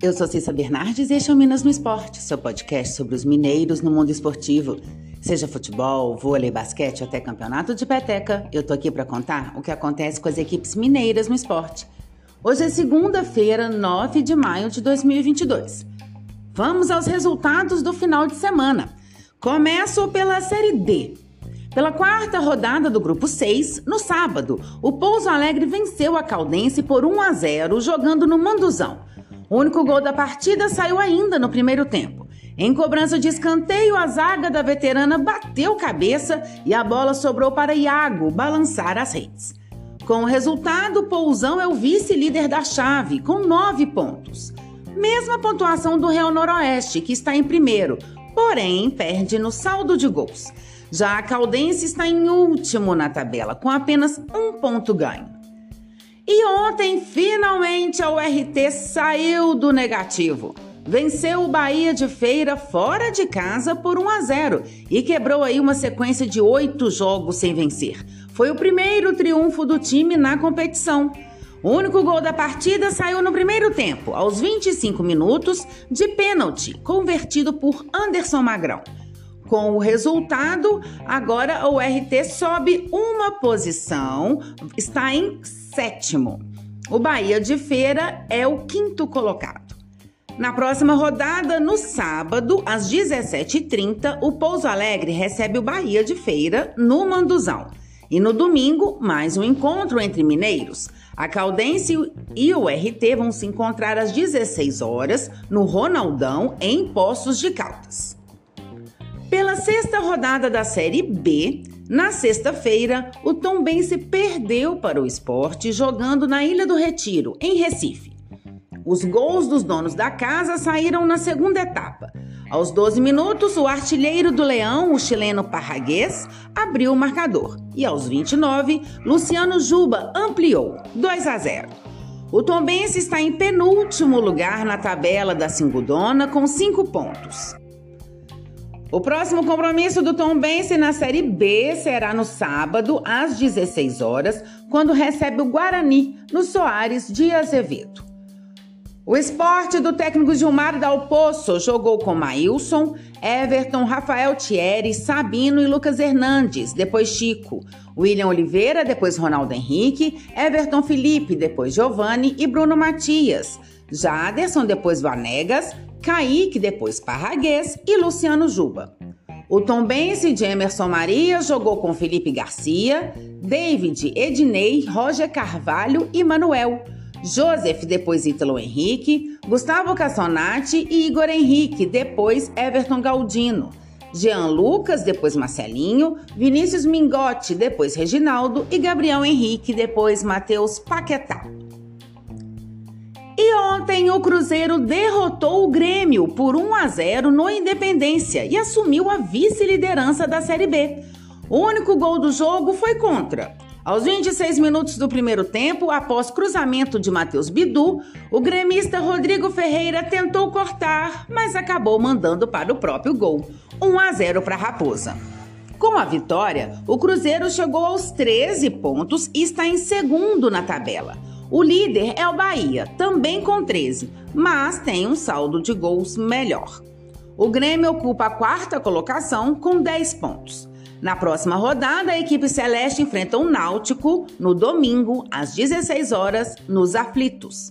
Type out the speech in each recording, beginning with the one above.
eu sou Cissa Bernardes e este é o Minas no Esporte, seu podcast sobre os mineiros no mundo esportivo. Seja futebol, vôlei, basquete até campeonato de peteca, eu tô aqui para contar o que acontece com as equipes mineiras no esporte. Hoje é segunda-feira, 9 de maio de 2022. Vamos aos resultados do final de semana. Começo pela Série D. Pela quarta rodada do grupo 6, no sábado, o Pouso Alegre venceu a Caldense por 1 a 0 jogando no Manduzão. O único gol da partida saiu ainda no primeiro tempo. Em cobrança de escanteio, a zaga da veterana bateu cabeça e a bola sobrou para Iago balançar as redes. Com o resultado, Pousão é o vice-líder da chave, com nove pontos. Mesma pontuação do Real Noroeste, que está em primeiro, porém perde no saldo de gols. Já a Caldense está em último na tabela, com apenas um ponto ganho. E ontem, finalmente, a URT saiu do negativo. Venceu o Bahia de Feira fora de casa por 1 a 0 e quebrou aí uma sequência de oito jogos sem vencer. Foi o primeiro triunfo do time na competição. O único gol da partida saiu no primeiro tempo, aos 25 minutos, de pênalti, convertido por Anderson Magrão. Com o resultado, agora o RT sobe uma posição, está em sétimo. O Bahia de Feira é o quinto colocado. Na próxima rodada, no sábado, às 17h30, o Pouso Alegre recebe o Bahia de Feira no Manduzão. E no domingo, mais um encontro entre mineiros. A Caldense e o RT vão se encontrar às 16 horas no Ronaldão, em Poços de Caldas. Pela sexta rodada da Série B, na sexta-feira, o Tombense perdeu para o esporte jogando na Ilha do Retiro, em Recife. Os gols dos donos da casa saíram na segunda etapa. Aos 12 minutos, o artilheiro do Leão, o chileno Parraguês, abriu o marcador. E aos 29, Luciano Juba ampliou 2 a 0. O Tombense está em penúltimo lugar na tabela da Singudona com 5 pontos. O próximo compromisso do Tom Bense na Série B será no sábado, às 16 horas, quando recebe o Guarani, no Soares de Azevedo. O esporte do técnico Gilmar Dal Poço jogou com Maílson, Everton, Rafael Thierry, Sabino e Lucas Hernandes, depois Chico, William Oliveira, depois Ronaldo Henrique, Everton Felipe, depois Giovanni e Bruno Matias, Jaderson, depois Vanegas, Kaique, depois Parraguês e Luciano Juba. O Tombense de Emerson Maria jogou com Felipe Garcia, David, Ednei, Roger Carvalho e Manuel. Joseph, depois Ítalo Henrique, Gustavo Cassonati e Igor Henrique, depois Everton Galdino. Jean Lucas, depois Marcelinho, Vinícius Mingotti, depois Reginaldo e Gabriel Henrique, depois Matheus Paquetá. E ontem o Cruzeiro derrotou o Grêmio por 1 a 0 no Independência e assumiu a vice-liderança da Série B. O único gol do jogo foi contra. Aos 26 minutos do primeiro tempo, após cruzamento de Matheus Bidu, o gremista Rodrigo Ferreira tentou cortar, mas acabou mandando para o próprio gol. 1 a 0 para a Raposa. Com a vitória, o Cruzeiro chegou aos 13 pontos e está em segundo na tabela. O líder é o Bahia, também com 13, mas tem um saldo de gols melhor. O Grêmio ocupa a quarta colocação com 10 pontos. Na próxima rodada, a equipe celeste enfrenta o Náutico no domingo, às 16 horas, nos Aflitos.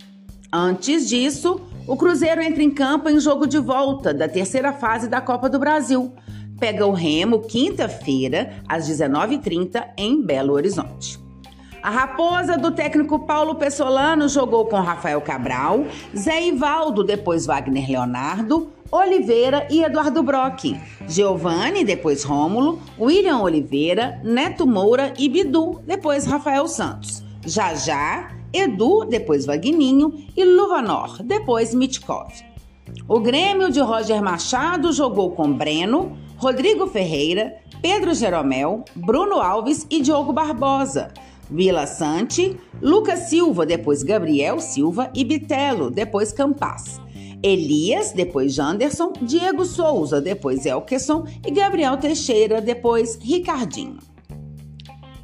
Antes disso, o Cruzeiro entra em campo em jogo de volta da terceira fase da Copa do Brasil. Pega o Remo quinta-feira, às 19h30, em Belo Horizonte. A raposa do técnico Paulo Pessolano jogou com Rafael Cabral, Zé Ivaldo, depois Wagner Leonardo, Oliveira e Eduardo Brock, Giovanni, depois Rômulo, William Oliveira, Neto Moura e Bidu, depois Rafael Santos, Jajá, Edu, depois Vagninho e Luvanor, depois Mitkov. O Grêmio de Roger Machado jogou com Breno, Rodrigo Ferreira, Pedro Jeromel, Bruno Alves e Diogo Barbosa. Vila Sante, Lucas Silva, depois Gabriel Silva e Bitelo, depois Campas. Elias, depois Janderson, Diego Souza, depois Elkeson e Gabriel Teixeira, depois Ricardinho.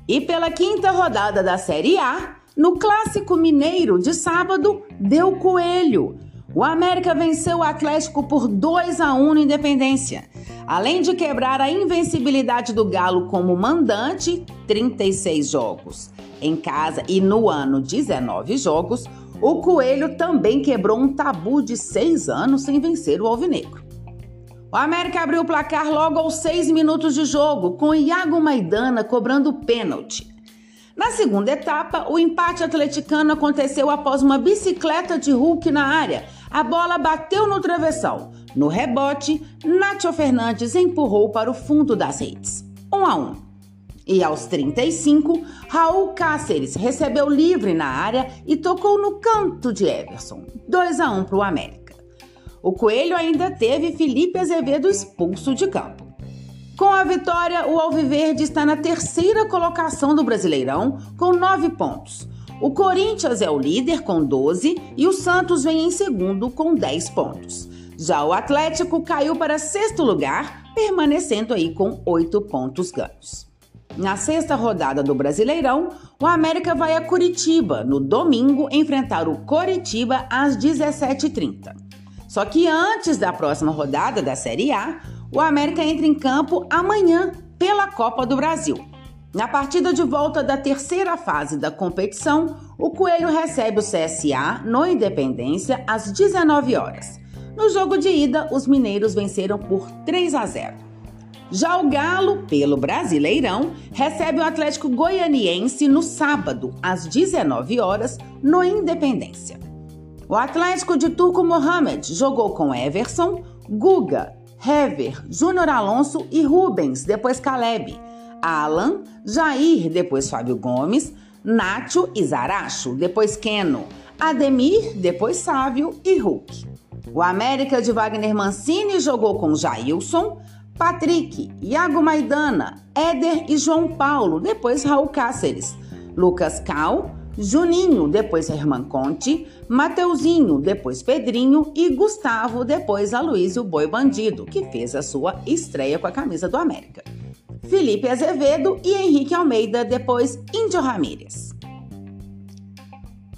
E pela quinta rodada da Série A, no Clássico Mineiro de sábado, deu coelho. O América venceu o Atlético por 2 a 1 no Independência. Além de quebrar a invencibilidade do Galo como mandante, 36 jogos. Em casa e no ano 19 jogos, o Coelho também quebrou um tabu de seis anos sem vencer o Alvinegro. O América abriu o placar logo aos seis minutos de jogo, com Iago Maidana cobrando pênalti. Na segunda etapa, o empate atleticano aconteceu após uma bicicleta de Hulk na área. A bola bateu no travessão. No rebote, Nacho Fernandes empurrou para o fundo das redes. 1 um a 1. Um. E aos 35, Raul Cáceres recebeu livre na área e tocou no canto de Everson. 2 a 1 para o América. O Coelho ainda teve Felipe Azevedo expulso de campo. Com a vitória, o Alviverde está na terceira colocação do Brasileirão, com nove pontos. O Corinthians é o líder com 12 e o Santos vem em segundo com 10 pontos. Já o Atlético caiu para sexto lugar, permanecendo aí com oito pontos ganhos. Na sexta rodada do Brasileirão, o América vai a Curitiba, no domingo, enfrentar o Coritiba às 17h30. Só que antes da próxima rodada da Série A, o América entra em campo amanhã pela Copa do Brasil. Na partida de volta da terceira fase da competição, o Coelho recebe o CSA no Independência às 19 horas. No jogo de ida, os mineiros venceram por 3 a 0. Já o Galo, pelo Brasileirão, recebe o Atlético Goianiense no sábado, às 19 horas, no Independência. O Atlético de Turco Mohamed jogou com Everson, Guga, Hever, Júnior Alonso e Rubens, depois Caleb, Alan, Jair, depois Fábio Gomes, Nacho e Zaracho, depois Keno, Ademir, depois Sávio e Hulk. O América de Wagner Mancini jogou com Jailson, Patrick, Iago Maidana, Éder e João Paulo, depois Raul Cáceres, Lucas Cal, Juninho, depois Herman Conte, Mateuzinho, depois Pedrinho e Gustavo, depois Aloysio Boi Bandido, que fez a sua estreia com a camisa do América. Felipe Azevedo e Henrique Almeida, depois Índio Ramírez.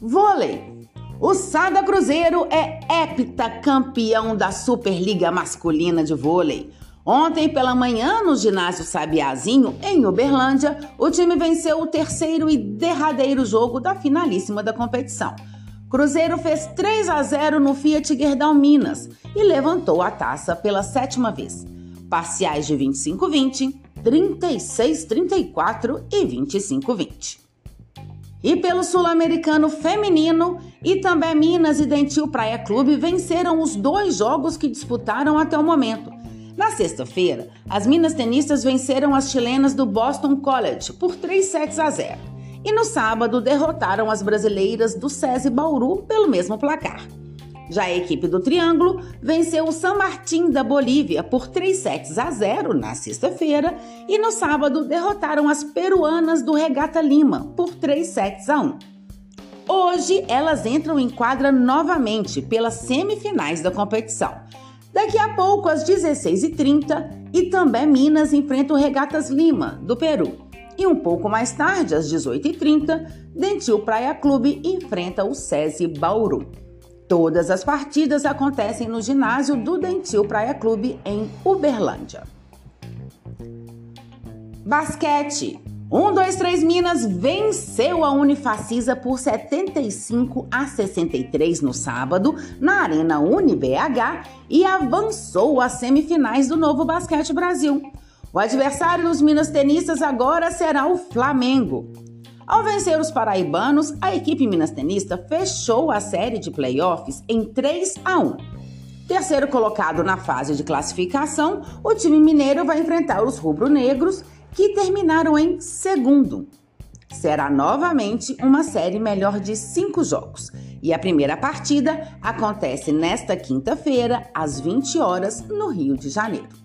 Vôlei. O Sada Cruzeiro é heptacampeão da Superliga Masculina de Vôlei. Ontem pela manhã, no ginásio Sabiazinho, em Uberlândia, o time venceu o terceiro e derradeiro jogo da finalíssima da competição. Cruzeiro fez 3 a 0 no Fiat Guerdão Minas e levantou a taça pela sétima vez. Parciais de 25-20, 36-34 e 25-20. E pelo Sul-Americano Feminino, e também Minas e Dentil Praia Clube venceram os dois jogos que disputaram até o momento. Na sexta-feira, as minas tenistas venceram as chilenas do Boston College por 3 sets a 0. E no sábado derrotaram as brasileiras do SESI Bauru pelo mesmo placar. Já a equipe do Triângulo venceu o San Martín da Bolívia por 3 sets a 0 na sexta-feira e no sábado derrotaram as peruanas do Regata Lima por 3 sets a 1. Hoje elas entram em quadra novamente pelas semifinais da competição. Daqui a pouco, às 16h30, e também Minas enfrenta o Regatas Lima, do Peru. E um pouco mais tarde, às 18h30, Dentil Praia Clube enfrenta o SESI Bauru. Todas as partidas acontecem no ginásio do Dentil Praia Clube, em Uberlândia. Basquete. 1, 2, 3 Minas venceu a Unifacisa por 75 a 63 no sábado, na Arena UniBH, e avançou às semifinais do Novo Basquete Brasil. O adversário dos Minas Tenistas agora será o Flamengo. Ao vencer os paraibanos, a equipe minas tenista fechou a série de playoffs em 3 a 1. Terceiro colocado na fase de classificação, o time mineiro vai enfrentar os rubro-negros que terminaram em segundo. Será novamente uma série melhor de cinco jogos. E a primeira partida acontece nesta quinta-feira, às 20 horas, no Rio de Janeiro.